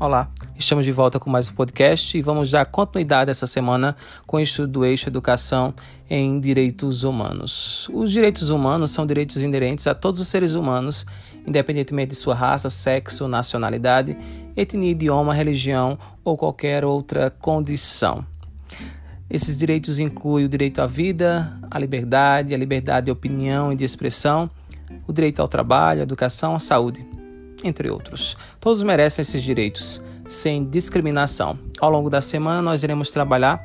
Olá, estamos de volta com mais um podcast e vamos dar continuidade essa semana com o estudo do eixo Educação em Direitos Humanos. Os direitos humanos são direitos inerentes a todos os seres humanos, independentemente de sua raça, sexo, nacionalidade, etnia, idioma, religião ou qualquer outra condição. Esses direitos incluem o direito à vida, à liberdade, a liberdade de opinião e de expressão, o direito ao trabalho, à educação, à saúde entre outros. Todos merecem esses direitos, sem discriminação. Ao longo da semana, nós iremos trabalhar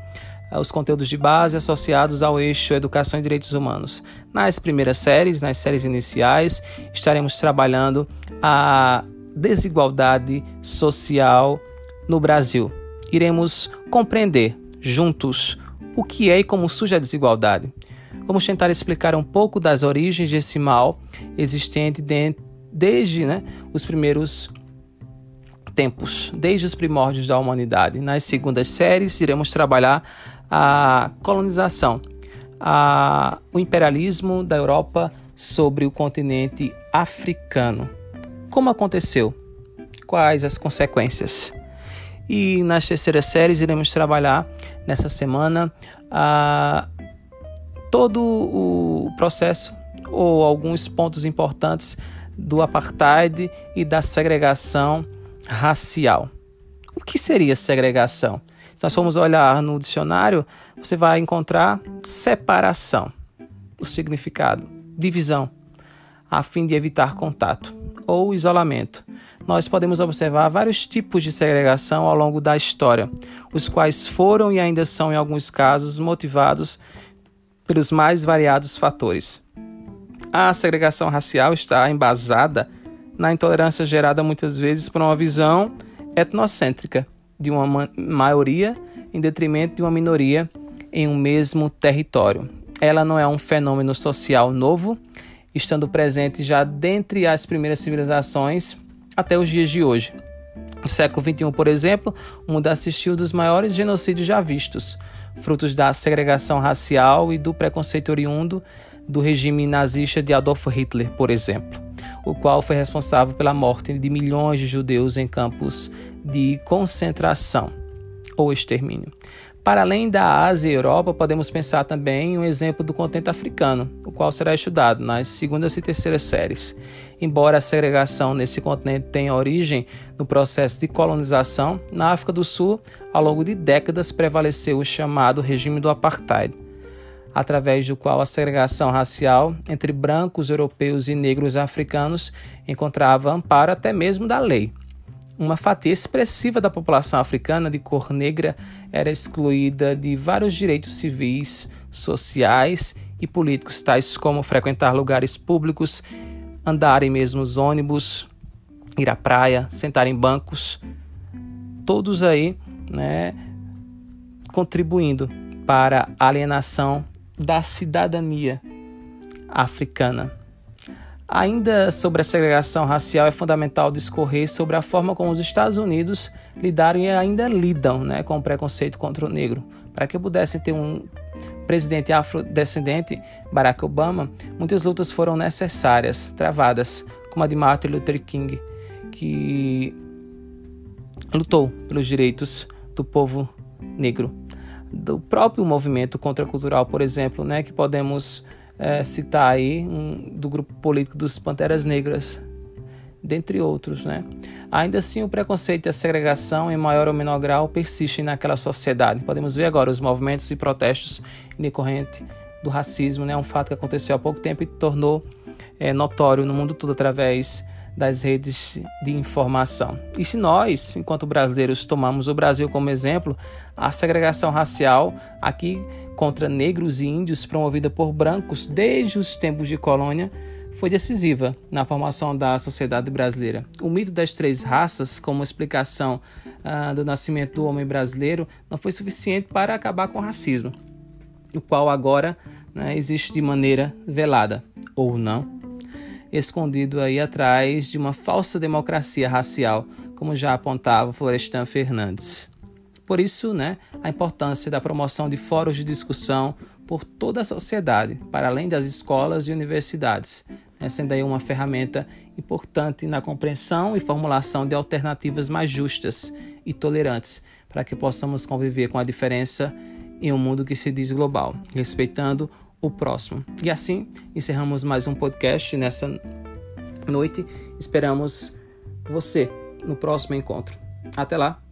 eh, os conteúdos de base associados ao eixo Educação e Direitos Humanos. Nas primeiras séries, nas séries iniciais, estaremos trabalhando a desigualdade social no Brasil. Iremos compreender juntos o que é e como surge a desigualdade. Vamos tentar explicar um pouco das origens desse mal existente dentro desde né, os primeiros tempos, desde os primórdios da humanidade. Nas segundas séries, iremos trabalhar a colonização, a, o imperialismo da Europa sobre o continente africano. Como aconteceu? Quais as consequências? E nas terceiras séries iremos trabalhar nessa semana a, todo o processo ou alguns pontos importantes do apartheid e da segregação racial. O que seria segregação? Se nós formos olhar no dicionário, você vai encontrar separação, o significado, divisão, a fim de evitar contato ou isolamento. Nós podemos observar vários tipos de segregação ao longo da história, os quais foram e ainda são, em alguns casos, motivados pelos mais variados fatores. A segregação racial está embasada na intolerância gerada muitas vezes por uma visão etnocêntrica de uma maioria em detrimento de uma minoria em um mesmo território. Ela não é um fenômeno social novo, estando presente já dentre as primeiras civilizações até os dias de hoje. No século XXI, por exemplo, o mundo assistiu dos maiores genocídios já vistos, frutos da segregação racial e do preconceito oriundo do regime nazista de Adolf Hitler, por exemplo, o qual foi responsável pela morte de milhões de judeus em campos de concentração ou extermínio. Para além da Ásia e Europa, podemos pensar também em um exemplo do continente africano, o qual será estudado nas segundas e terceiras séries. Embora a segregação nesse continente tenha origem no processo de colonização, na África do Sul, ao longo de décadas prevaleceu o chamado regime do apartheid, através do qual a segregação racial entre brancos europeus e negros africanos encontrava amparo até mesmo da lei. Uma fatia expressiva da população africana de cor negra era excluída de vários direitos civis, sociais e políticos, tais como frequentar lugares públicos, andar em mesmos ônibus, ir à praia, sentar em bancos, todos aí, né, contribuindo para a alienação da cidadania africana. Ainda sobre a segregação racial, é fundamental discorrer sobre a forma como os Estados Unidos lidaram e ainda lidam né, com o preconceito contra o negro. Para que pudessem ter um presidente afrodescendente, Barack Obama, muitas lutas foram necessárias, travadas, como a de Martin Luther King, que lutou pelos direitos do povo negro do próprio movimento contracultural, por exemplo, né, que podemos é, citar aí um, do grupo político dos Panteras Negras, dentre outros, né? Ainda assim, o preconceito e a segregação, em maior ou menor grau, persistem naquela sociedade. Podemos ver agora os movimentos e protestos decorrentes do racismo, né? Um fato que aconteceu há pouco tempo e tornou é, notório no mundo todo através das redes de informação. E se nós, enquanto brasileiros, tomamos o Brasil como exemplo, a segregação racial aqui contra negros e índios promovida por brancos desde os tempos de colônia foi decisiva na formação da sociedade brasileira. O mito das três raças, como explicação ah, do nascimento do homem brasileiro, não foi suficiente para acabar com o racismo, o qual agora né, existe de maneira velada, ou não escondido aí atrás de uma falsa democracia racial, como já apontava Florestan Fernandes. Por isso, né, a importância da promoção de fóruns de discussão por toda a sociedade, para além das escolas e universidades, né, sendo aí uma ferramenta importante na compreensão e formulação de alternativas mais justas e tolerantes para que possamos conviver com a diferença em um mundo que se diz global, respeitando o próximo. E assim encerramos mais um podcast nessa noite. Esperamos você no próximo encontro. Até lá!